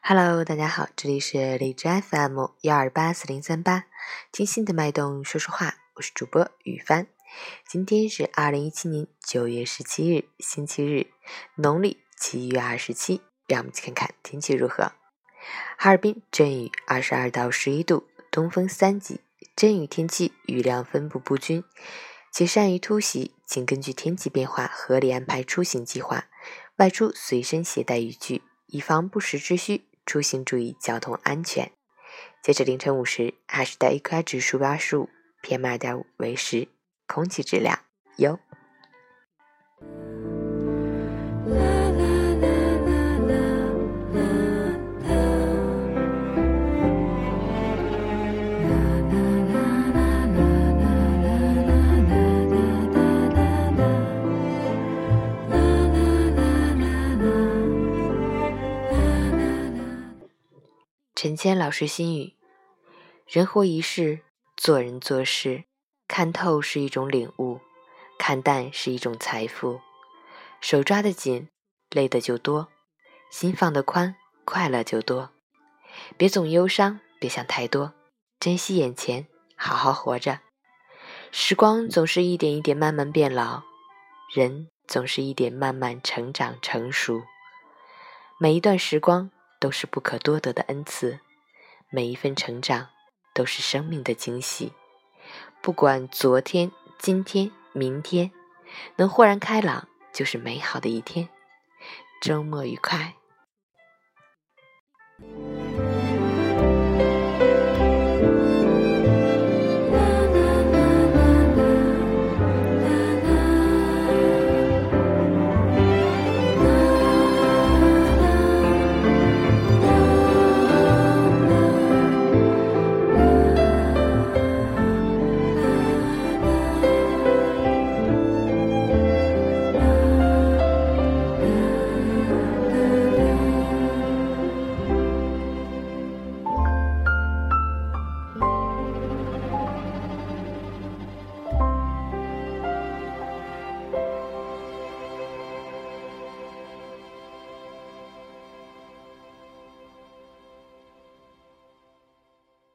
hello 大家好这里是荔枝 fm 幺二八四零三八听心的脉动说说话我是主播雨帆。今天是二零一七年九月十七日星期日农历七月二十七让我们去看看天气如何。哈尔滨阵雨二十二到十一度东风三级阵雨天气雨量分布不均且善于突袭，请根据天气变化合理安排出行计划，外出随身携带雨具，以防不时之需。出行注意交通安全。截止凌晨五时，哈市的 AQI 指数为二十五，PM 二点五为十，空气质量优。陈谦老师心语：人活一世，做人做事，看透是一种领悟，看淡是一种财富。手抓得紧，累的就多；心放得宽，快乐就多。别总忧伤，别想太多，珍惜眼前，好好活着。时光总是一点一点慢慢变老，人总是一点慢慢成长成熟。每一段时光。都是不可多得的恩赐，每一份成长都是生命的惊喜。不管昨天、今天、明天，能豁然开朗就是美好的一天。周末愉快。